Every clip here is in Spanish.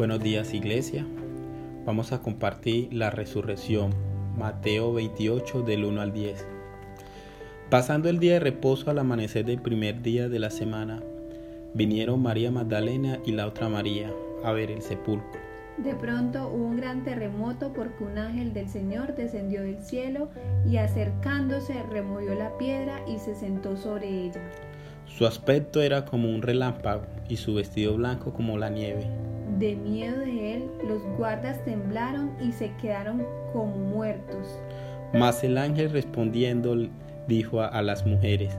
Buenos días iglesia. Vamos a compartir la resurrección. Mateo 28 del 1 al 10. Pasando el día de reposo al amanecer del primer día de la semana, vinieron María Magdalena y la otra María a ver el sepulcro. De pronto hubo un gran terremoto porque un ángel del Señor descendió del cielo y acercándose removió la piedra y se sentó sobre ella. Su aspecto era como un relámpago y su vestido blanco como la nieve. De miedo de él, los guardas temblaron y se quedaron como muertos. Mas el ángel respondiendo dijo a, las mujeres,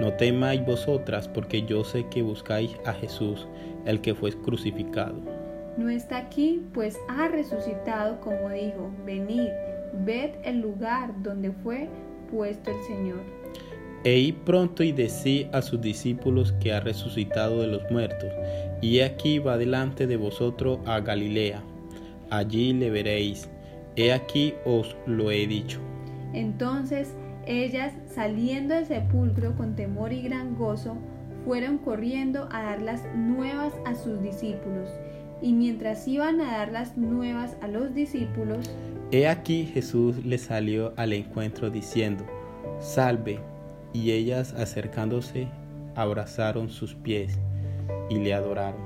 no temáis vosotras, porque yo sé que buscáis a Jesús, el que fue crucificado. No está aquí, pues ha resucitado, como dijo, venid, ved el lugar donde fue puesto el Señor. E id pronto y decí a sus discípulos que ha resucitado de los muertos, y aquí va delante de vosotros a Galilea, allí le veréis, he aquí os lo he dicho. Entonces ellas, saliendo del sepulcro con temor y gran gozo, fueron corriendo a dar las nuevas a sus discípulos. Y mientras iban a dar las nuevas a los discípulos, he aquí Jesús les salió al encuentro diciendo, Salve, y ellas acercándose abrazaron sus pies y le adoraron.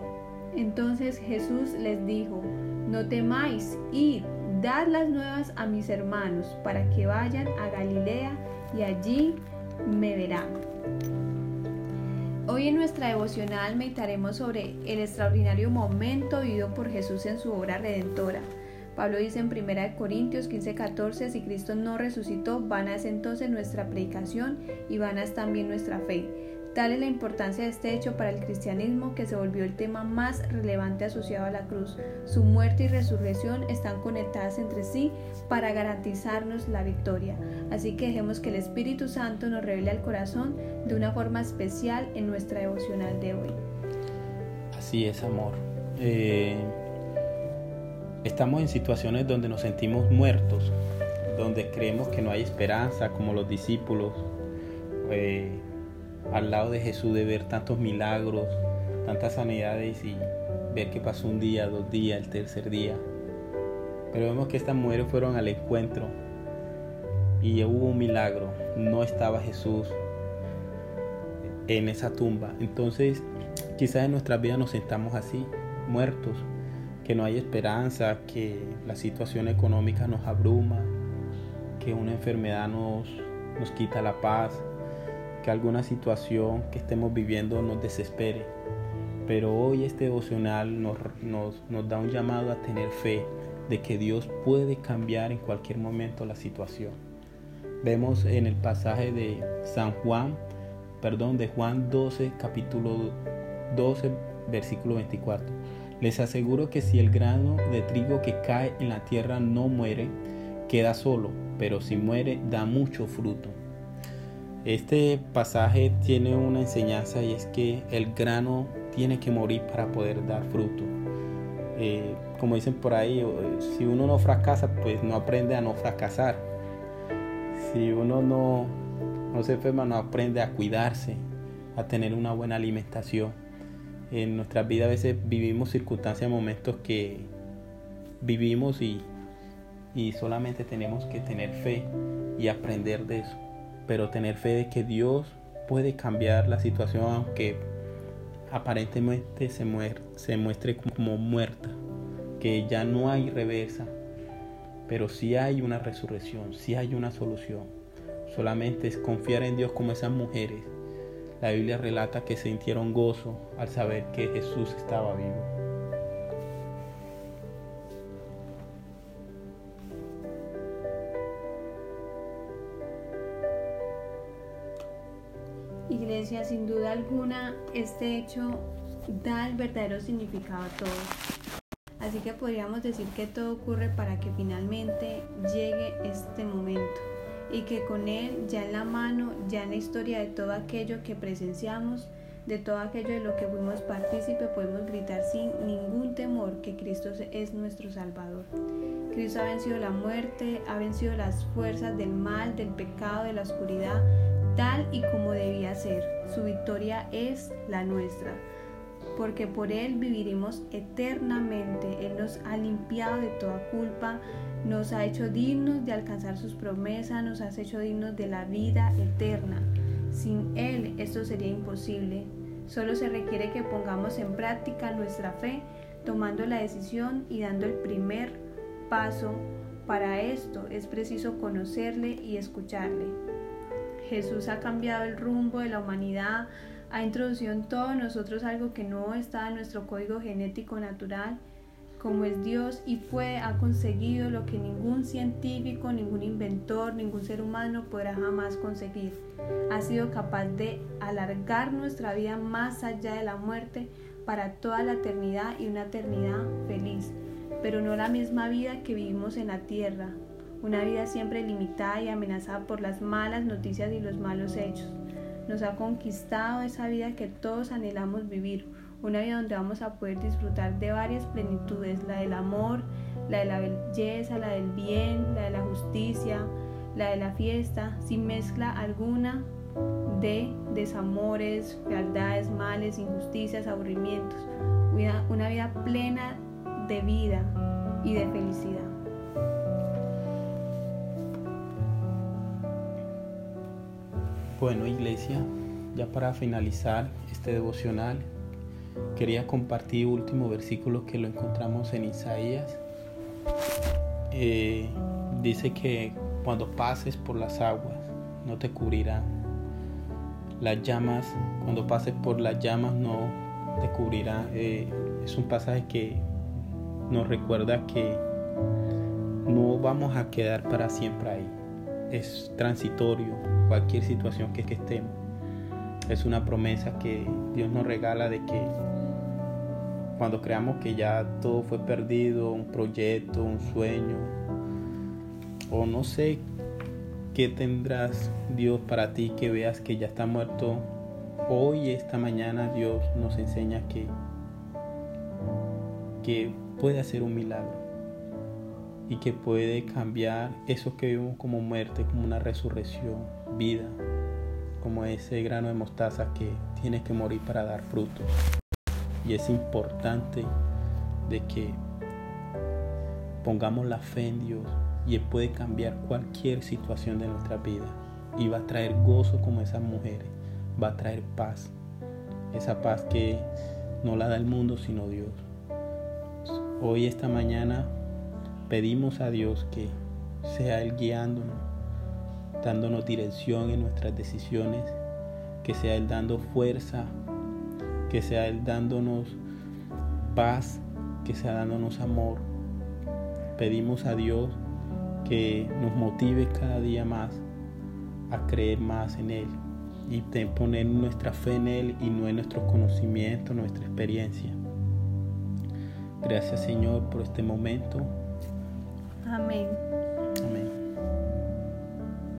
Entonces Jesús les dijo, no temáis, id, dad las nuevas a mis hermanos para que vayan a Galilea y allí me verán. Hoy en nuestra devocional meditaremos sobre el extraordinario momento vivido por Jesús en su obra redentora Pablo dice en 1 Corintios 15:14, si Cristo no resucitó, vana es entonces nuestra predicación y vana es también nuestra fe. Tal es la importancia de este hecho para el cristianismo que se volvió el tema más relevante asociado a la cruz. Su muerte y resurrección están conectadas entre sí para garantizarnos la victoria. Así que dejemos que el Espíritu Santo nos revele al corazón de una forma especial en nuestra devocional de hoy. Así es, amor. Eh, Estamos en situaciones donde nos sentimos muertos, donde creemos que no hay esperanza, como los discípulos, eh, al lado de Jesús de ver tantos milagros, tantas sanidades y ver que pasó un día, dos días, el tercer día. Pero vemos que estas mujeres fueron al encuentro y hubo un milagro. No estaba Jesús en esa tumba. Entonces, quizás en nuestras vidas nos sentamos así, muertos, que no hay esperanza, que la situación económica nos abruma, que una enfermedad nos, nos quita la paz, que alguna situación que estemos viviendo nos desespere. Pero hoy este devocional nos, nos, nos da un llamado a tener fe de que Dios puede cambiar en cualquier momento la situación. Vemos en el pasaje de San Juan, perdón, de Juan 12, capítulo 12, versículo 24 les aseguro que si el grano de trigo que cae en la tierra no muere, queda solo, pero si muere da mucho fruto. Este pasaje tiene una enseñanza y es que el grano tiene que morir para poder dar fruto. Eh, como dicen por ahí, si uno no fracasa, pues no aprende a no fracasar. Si uno no, no se enferma, no aprende a cuidarse, a tener una buena alimentación en nuestras vidas a veces vivimos circunstancias, momentos que vivimos y, y solamente tenemos que tener fe y aprender de eso. Pero tener fe de que Dios puede cambiar la situación aunque aparentemente se, se muestre como muerta, que ya no hay reversa, pero sí hay una resurrección, sí hay una solución. Solamente es confiar en Dios como esas mujeres la Biblia relata que sintieron gozo al saber que Jesús estaba vivo. Sin duda alguna, este hecho da el verdadero significado a todo. Así que podríamos decir que todo ocurre para que finalmente llegue este momento y que con Él ya en la mano, ya en la historia de todo aquello que presenciamos, de todo aquello de lo que fuimos partícipe, podemos gritar sin ningún temor que Cristo es nuestro Salvador. Cristo ha vencido la muerte, ha vencido las fuerzas del mal, del pecado, de la oscuridad, tal y como debía ser. Su victoria es la nuestra. porque por Él viviremos eternamente. Él nos ha limpiado de toda culpa, nos ha hecho dignos de alcanzar sus promesas, nos ha hecho dignos de la vida eterna. Sin Él esto sería imposible. Solo se requiere que pongamos en práctica nuestra fe, tomando la decisión y dando el primer paso. Para esto es preciso conocerle y escucharle. Jesús ha cambiado el rumbo de la humanidad, ha introducido en todos nosotros algo que no está en nuestro código genético natural, como es Dios, y fue, ha conseguido lo que ningún científico, ningún inventor, ningún ser humano podrá jamás conseguir. Ha sido capaz de alargar nuestra vida más allá de la muerte para toda la eternidad y una eternidad feliz, pero no la misma vida que vivimos en la tierra, una vida siempre limitada y amenazada por las malas noticias y los malos hechos. Nos ha conquistado esa vida que todos anhelamos vivir, una vida donde vamos a poder disfrutar de varias plenitudes, la del amor, la de la belleza, la del bien, la de la justicia, la de la fiesta, sin mezcla alguna de desamores, fealdades, males, injusticias, aburrimientos, una vida plena de vida y de felicidad. Bueno, iglesia, ya para finalizar este devocional, quería compartir último versículo que lo encontramos en Isaías. Eh, dice que cuando pases por las aguas no te cubrirán. Las llamas, cuando pases por las llamas no te cubrirán. Eh, es un pasaje que nos recuerda que no vamos a quedar para siempre ahí. Es transitorio cualquier situación que, estemos. Es una promesa que Dios nos regala de que cuando creamos que ya todo fue perdido, un proyecto, un sueño, o no sé qué tendrás Dios para ti que veas que ya está muerto, hoy, esta mañana, Dios nos enseña que, que puede hacer un milagro y que puede cambiar eso que vimos como muerte, como una resurrección, vida, como ese grano de mostaza que tiene que morir para dar frutos. Y es importante de que pongamos la fe en Dios y Él puede cambiar cualquier situación de nuestra vida. Y va a traer gozo como esas mujeres, va a traer paz. Esa paz que no la da el mundo sino Dios. Hoy, esta mañana, pedimos a Dios que sea Él guiándonos, dándonos dirección en nuestras decisiones, que sea Él dando fuerza, que sea Él dándonos paz, que sea dándonos amor. Pedimos a Dios que nos motive cada día más a creer más en Él y poner nuestra fe en Él y no en nuestro conocimiento, nuestra experiencia. Gracias Señor por este momento. Amém.